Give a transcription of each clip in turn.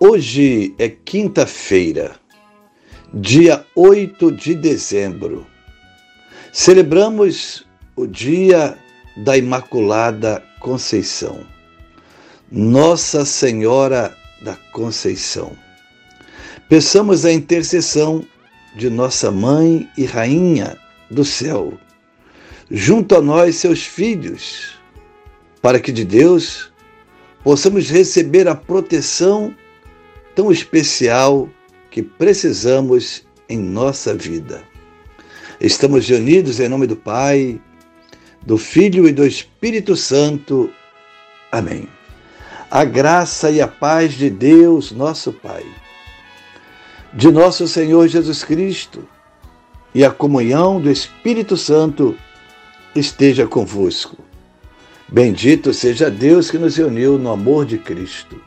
Hoje é quinta-feira, dia 8 de dezembro. Celebramos o dia da Imaculada Conceição, Nossa Senhora da Conceição. Peçamos a intercessão de nossa Mãe e Rainha do céu, junto a nós, seus filhos, para que de Deus possamos receber a proteção tão especial que precisamos em nossa vida. Estamos reunidos em nome do Pai, do Filho e do Espírito Santo. Amém. A graça e a paz de Deus, nosso Pai, de nosso Senhor Jesus Cristo e a comunhão do Espírito Santo esteja convosco. Bendito seja Deus que nos reuniu no amor de Cristo.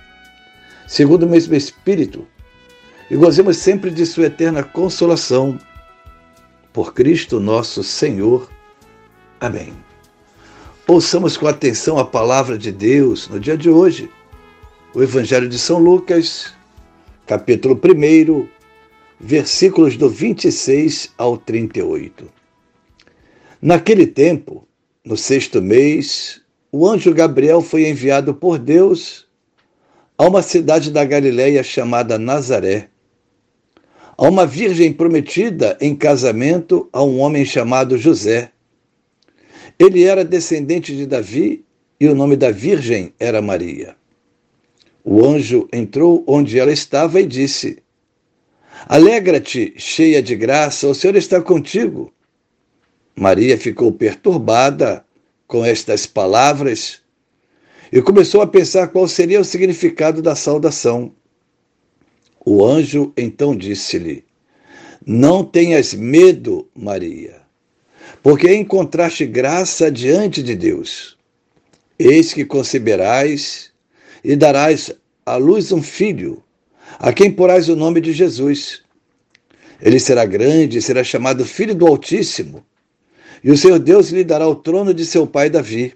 segundo o mesmo Espírito, e gozemos sempre de Sua eterna consolação. Por Cristo nosso Senhor. Amém. Ouçamos com atenção a palavra de Deus no dia de hoje, o Evangelho de São Lucas, capítulo 1, versículos do 26 ao 38. Naquele tempo, no sexto mês, o anjo Gabriel foi enviado por Deus a uma cidade da Galiléia chamada Nazaré, a uma virgem prometida em casamento a um homem chamado José. Ele era descendente de Davi e o nome da virgem era Maria. O anjo entrou onde ela estava e disse: Alegra-te, cheia de graça, o Senhor está contigo. Maria ficou perturbada com estas palavras e começou a pensar qual seria o significado da saudação. O anjo então disse-lhe: Não tenhas medo, Maria, porque encontraste graça diante de Deus. Eis que conceberás e darás à luz um filho, a quem porás o nome de Jesus. Ele será grande e será chamado Filho do Altíssimo, e o Senhor Deus lhe dará o trono de seu pai Davi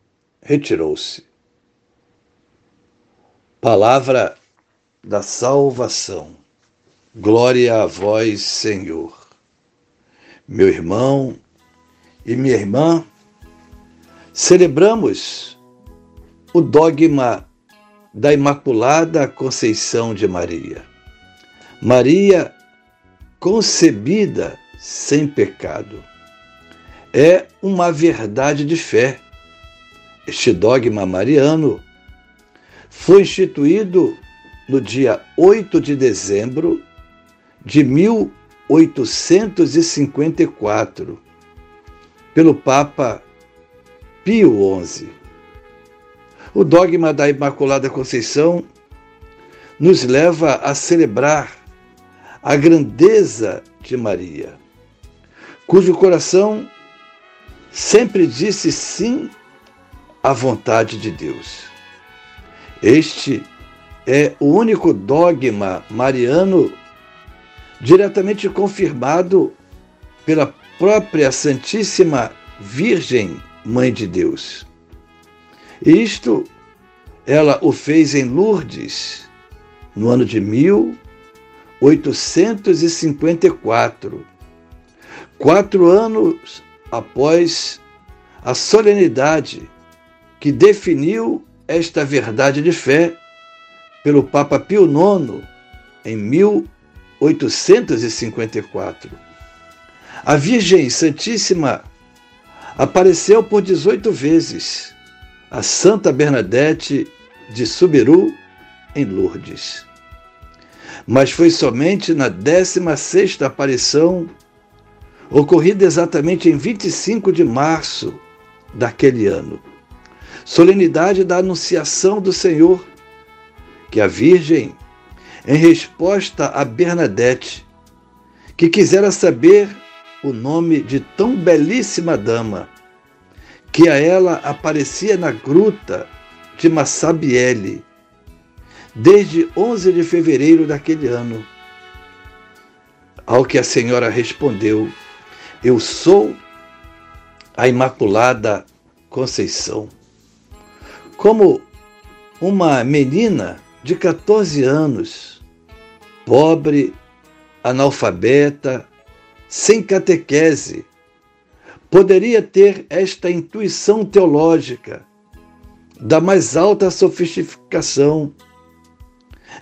retirou-se. Palavra da salvação. Glória a vós, Senhor. Meu irmão e minha irmã, celebramos o dogma da Imaculada Conceição de Maria. Maria concebida sem pecado. É uma verdade de fé este dogma mariano foi instituído no dia 8 de dezembro de 1854, pelo Papa Pio XI. O dogma da Imaculada Conceição nos leva a celebrar a grandeza de Maria, cujo coração sempre disse sim à vontade de Deus. Este é o único dogma mariano diretamente confirmado pela própria Santíssima Virgem Mãe de Deus. Isto ela o fez em Lourdes, no ano de 1854, quatro anos após a solenidade que definiu esta verdade de fé pelo Papa Pio IX em 1854. A Virgem Santíssima apareceu por 18 vezes a Santa Bernadette de Subiru em Lourdes. Mas foi somente na 16ª aparição, ocorrida exatamente em 25 de março daquele ano, solenidade da Anunciação do Senhor, que a Virgem, em resposta a Bernadette, que quisera saber o nome de tão belíssima dama, que a ela aparecia na gruta de Massabielle, desde 11 de fevereiro daquele ano. Ao que a senhora respondeu: Eu sou a Imaculada Conceição. Como uma menina de 14 anos, pobre, analfabeta, sem catequese, poderia ter esta intuição teológica da mais alta sofisticação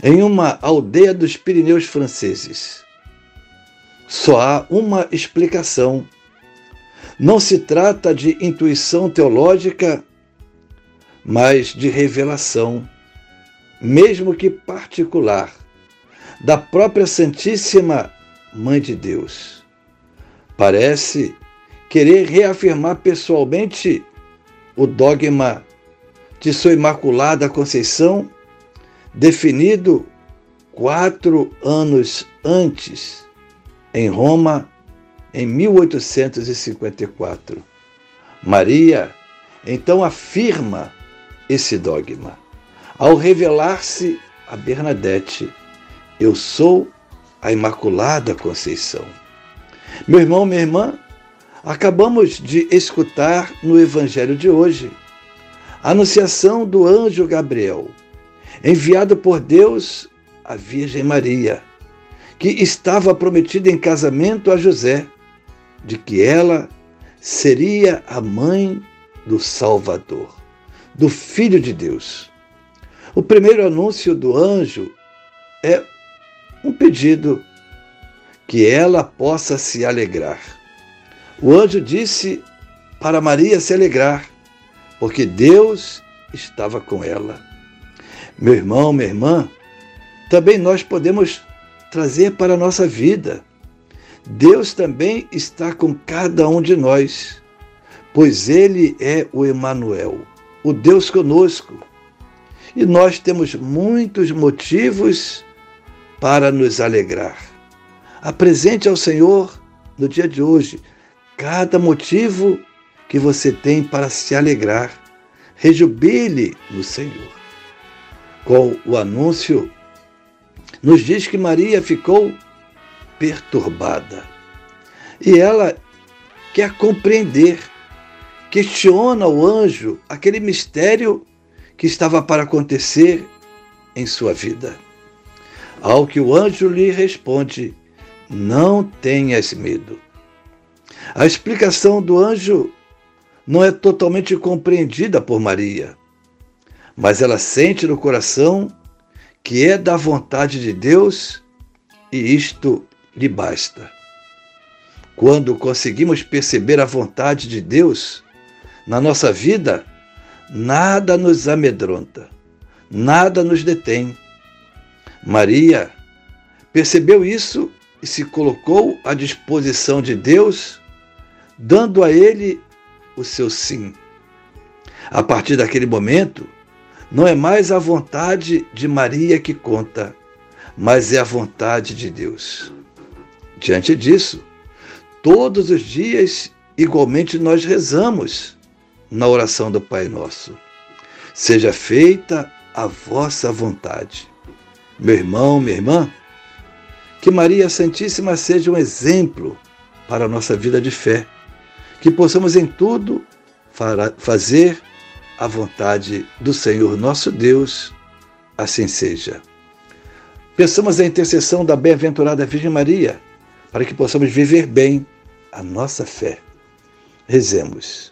em uma aldeia dos Pirineus franceses. Só há uma explicação. Não se trata de intuição teológica, mas de revelação, mesmo que particular, da própria Santíssima Mãe de Deus. Parece querer reafirmar pessoalmente o dogma de sua Imaculada Conceição definido quatro anos antes, em Roma, em 1854. Maria então afirma esse dogma ao revelar-se a Bernadette: Eu sou a Imaculada Conceição. Meu irmão, minha irmã, acabamos de escutar no Evangelho de hoje a anunciação do anjo Gabriel enviado por Deus à Virgem Maria, que estava prometida em casamento a José, de que ela seria a mãe do Salvador, do Filho de Deus. O primeiro anúncio do anjo é um pedido que ela possa se alegrar. O anjo disse para Maria se alegrar, porque Deus estava com ela. Meu irmão, minha irmã, também nós podemos trazer para a nossa vida. Deus também está com cada um de nós, pois Ele é o Emanuel, o Deus conosco. E nós temos muitos motivos para nos alegrar. Apresente ao Senhor no dia de hoje cada motivo que você tem para se alegrar. Rejubile no Senhor com o anúncio, nos diz que Maria ficou perturbada. E ela quer compreender, questiona o anjo aquele mistério que estava para acontecer em sua vida. Ao que o anjo lhe responde: Não tenhas medo. A explicação do anjo não é totalmente compreendida por Maria mas ela sente no coração que é da vontade de Deus e isto lhe basta. Quando conseguimos perceber a vontade de Deus na nossa vida, nada nos amedronta, nada nos detém. Maria percebeu isso e se colocou à disposição de Deus, dando a ele o seu sim. A partir daquele momento, não é mais a vontade de Maria que conta, mas é a vontade de Deus. Diante disso, todos os dias, igualmente, nós rezamos na oração do Pai Nosso. Seja feita a vossa vontade. Meu irmão, minha irmã, que Maria Santíssima seja um exemplo para a nossa vida de fé, que possamos em tudo fazer a vontade do Senhor nosso Deus, assim seja. Peçamos a intercessão da bem-aventurada Virgem Maria, para que possamos viver bem a nossa fé. Rezemos.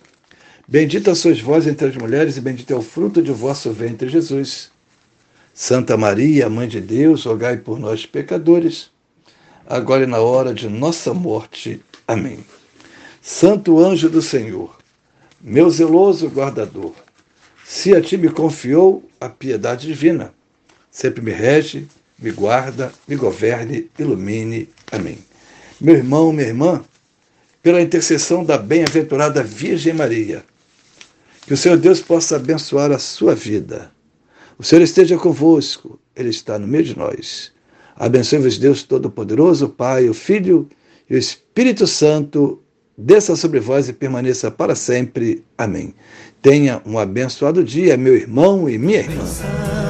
Bendita sois vós entre as mulheres, e bendito é o fruto de vosso ventre, Jesus. Santa Maria, Mãe de Deus, rogai por nós, pecadores, agora e na hora de nossa morte. Amém. Santo anjo do Senhor, meu zeloso guardador, se a ti me confiou a piedade divina, sempre me rege, me guarda, me governe, ilumine. Amém. Meu irmão, minha irmã, pela intercessão da bem-aventurada Virgem Maria, que o Senhor Deus possa abençoar a sua vida. O Senhor esteja convosco, Ele está no meio de nós. Abençoe-vos, Deus Todo-Poderoso, Pai, o Filho e o Espírito Santo, desça sobre vós e permaneça para sempre. Amém. Tenha um abençoado dia, meu irmão e minha irmã.